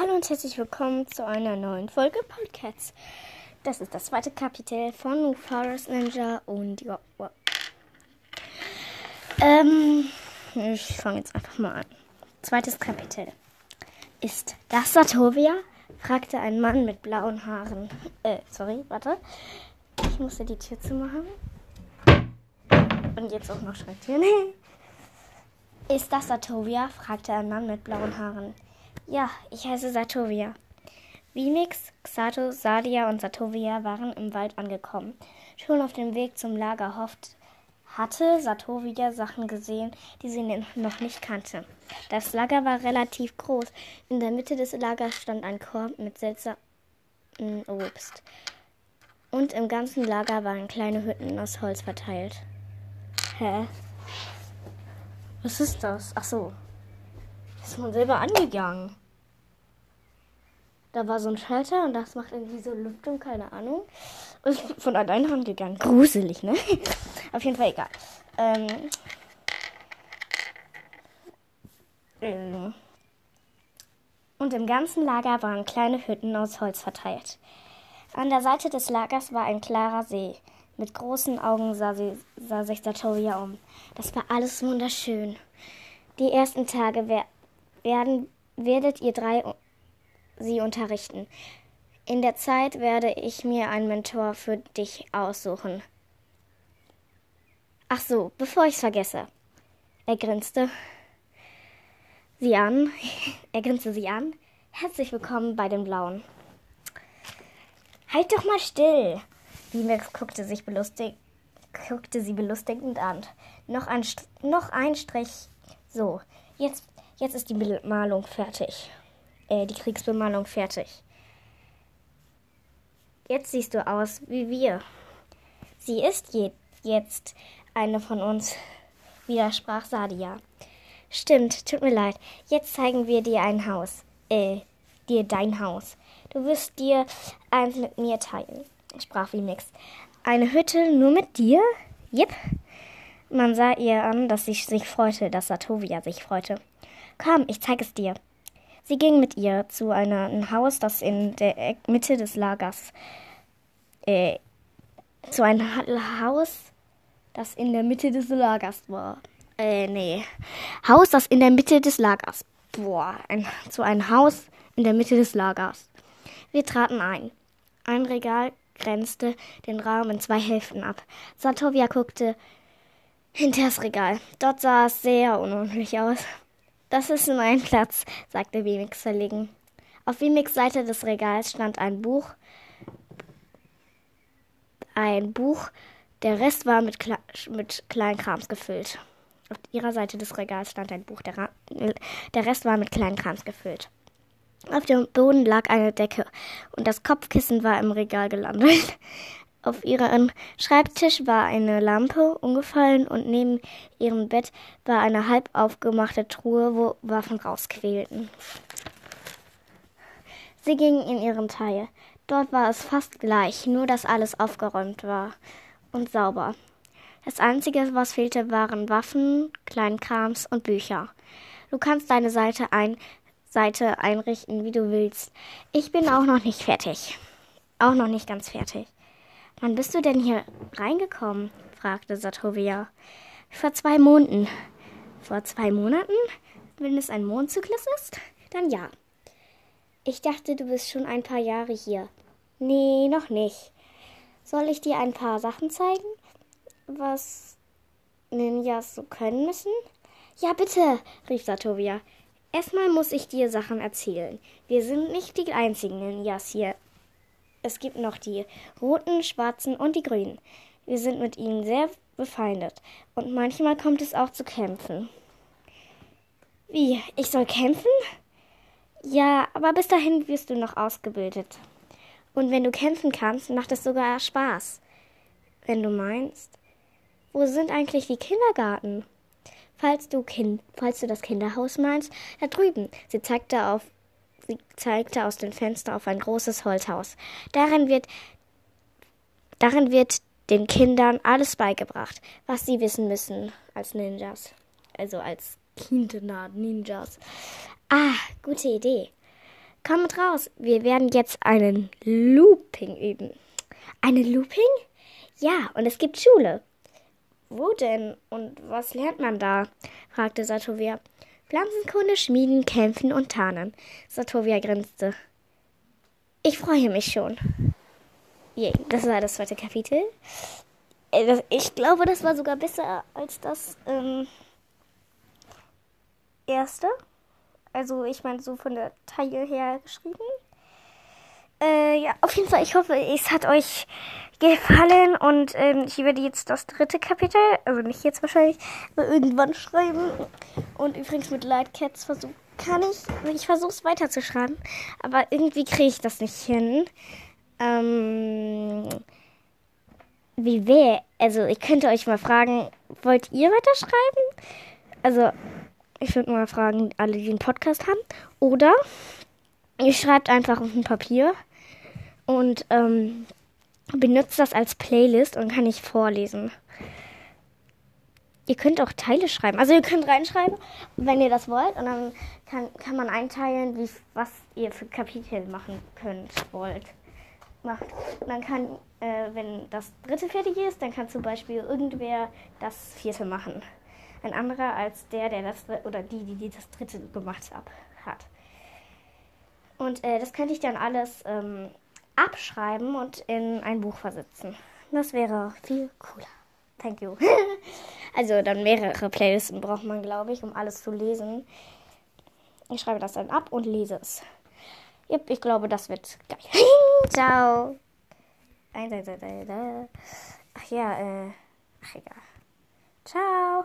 Hallo und herzlich willkommen zu einer neuen Folge Podcasts. Das ist das zweite Kapitel von Forest Ninja und ja. Wow. Ähm, ich fange jetzt einfach mal an. Zweites Kapitel. Ist das Satovia? fragte ein Mann mit blauen Haaren. Äh, sorry, warte. Ich musste die Tür zumachen. Und jetzt auch noch Schranktüren. Ist das Satovia? fragte ein Mann mit blauen Haaren. Ja, ich heiße Satovia. Vimix, Xato, Sadia und Satovia waren im Wald angekommen. Schon auf dem Weg zum Lager hofft, hatte Satovia Sachen gesehen, die sie noch nicht kannte. Das Lager war relativ groß. In der Mitte des Lagers stand ein Korb mit seltsamem Obst. Und im ganzen Lager waren kleine Hütten aus Holz verteilt. Hä? Was ist das? Ach so. Ist man selber angegangen. Da war so ein Schalter und das macht irgendwie so Lüftung, keine Ahnung. Und ist von alleine angegangen. Gruselig, ne? Auf jeden Fall egal. Ähm, ähm, und im ganzen Lager waren kleine Hütten aus Holz verteilt. An der Seite des Lagers war ein klarer See. Mit großen Augen sah, sie, sah sich Satoria um. Das war alles wunderschön. Die ersten Tage wer werden, werdet ihr drei sie unterrichten. In der Zeit werde ich mir einen Mentor für dich aussuchen. Ach so, bevor ich's vergesse. Er grinste sie an. Er grinste sie an. Herzlich willkommen bei den Blauen. Halt doch mal still. Limex guckte sich belustigt, guckte sie belustigend an. Noch ein, noch ein Strich. So, jetzt, jetzt ist die Bemalung fertig. Äh, die Kriegsbemalung fertig. Jetzt siehst du aus wie wir. Sie ist je, jetzt eine von uns, widersprach Sadia. Stimmt, tut mir leid. Jetzt zeigen wir dir ein Haus. Äh, dir dein Haus. Du wirst dir eins mit mir teilen, sprach Vimix. Eine Hütte nur mit dir? Jep. Man sah ihr an, dass sie sich freute, dass Satovia sich freute. Komm, ich zeig es dir. Sie ging mit ihr zu einem Haus, das in der Mitte des Lagers, äh, zu einem Haus, das in der Mitte des Lagers war. Äh, nee. Haus, das in der Mitte des Lagers. Boah, ein, zu einem Haus in der Mitte des Lagers. Wir traten ein. Ein Regal grenzte den Raum in zwei Hälften ab. Satovia guckte hinter das Regal. Dort sah es sehr unordentlich aus. Das ist mein Platz, sagte Vimix verlegen. Auf Vimix Seite des Regals stand ein Buch. Ein Buch, der Rest war mit, Kle mit Kleinkrams gefüllt. Auf ihrer Seite des Regals stand ein Buch, der, der Rest war mit Kleinkrams gefüllt. Auf dem Boden lag eine Decke und das Kopfkissen war im Regal gelandet. Auf ihrem Schreibtisch war eine Lampe umgefallen und neben ihrem Bett war eine halb aufgemachte Truhe, wo Waffen rausquälten. Sie ging in ihren Teil. Dort war es fast gleich, nur dass alles aufgeräumt war und sauber. Das Einzige, was fehlte, waren Waffen, Kleinkrams und Bücher. Du kannst deine Seite, ein, Seite einrichten, wie du willst. Ich bin auch noch nicht fertig. Auch noch nicht ganz fertig. Wann bist du denn hier reingekommen? fragte Satovia. Vor zwei Monaten. Vor zwei Monaten? Wenn es ein Mondzyklus ist? Dann ja. Ich dachte, du bist schon ein paar Jahre hier. Nee, noch nicht. Soll ich dir ein paar Sachen zeigen? Was Ninjas so können müssen? Ja, bitte, rief Satovia. Erstmal muss ich dir Sachen erzählen. Wir sind nicht die einzigen Ninjas hier. Es gibt noch die roten, schwarzen und die grünen. Wir sind mit ihnen sehr befeindet. Und manchmal kommt es auch zu Kämpfen. Wie? Ich soll kämpfen? Ja, aber bis dahin wirst du noch ausgebildet. Und wenn du kämpfen kannst, macht es sogar Spaß. Wenn du meinst. Wo sind eigentlich die Kindergarten? Falls du, kind, falls du das Kinderhaus meinst, da drüben. Sie zeigte, auf, sie zeigte aus dem Fenster auf ein großes Holzhaus. Darin wird, darin wird den Kindern alles beigebracht, was sie wissen müssen als Ninjas. Also als Kinder Ninjas. Ah, gute Idee. Kommt raus, wir werden jetzt einen Looping üben. Eine Looping? Ja, und es gibt Schule. Wo denn? Und was lernt man da? fragte Satovia. Pflanzenkunde, Schmieden, Kämpfen und Tarnen. Satovia grinste. Ich freue mich schon. Yay, das war das zweite Kapitel. Äh, ich glaube, das war sogar besser als das ähm, erste. Also ich meine so von der Teil her geschrieben. Äh, ja, auf jeden Fall, ich hoffe, es hat euch gefallen und ähm, ich werde jetzt das dritte Kapitel, also nicht jetzt wahrscheinlich, aber irgendwann schreiben. Und übrigens mit Lightcats versuch, kann ich, ich versuche es weiterzuschreiben, aber irgendwie kriege ich das nicht hin. Ähm, wie wäre, also ich könnte euch mal fragen, wollt ihr weiterschreiben? Also ich würde mal fragen, alle, die einen Podcast haben. Oder ihr schreibt einfach auf ein Papier und ähm, benutzt das als Playlist und kann ich vorlesen. Ihr könnt auch Teile schreiben. Also ihr könnt reinschreiben, wenn ihr das wollt. Und dann kann, kann man einteilen, wie, was ihr für Kapitel machen könnt, wollt. Macht. Und dann kann, äh, wenn das dritte fertig ist, dann kann zum Beispiel irgendwer das vierte machen ein anderer als der, der das oder die, die, die das dritte gemacht hat. Und äh, das könnte ich dann alles ähm, abschreiben und in ein Buch versetzen. Das wäre viel cooler. Thank you. also dann mehrere Playlisten braucht man, glaube ich, um alles zu lesen. Ich schreibe das dann ab und lese es. Yep, ich glaube, das wird geil. Ciao. Ach ja, äh, ach egal. Ciao.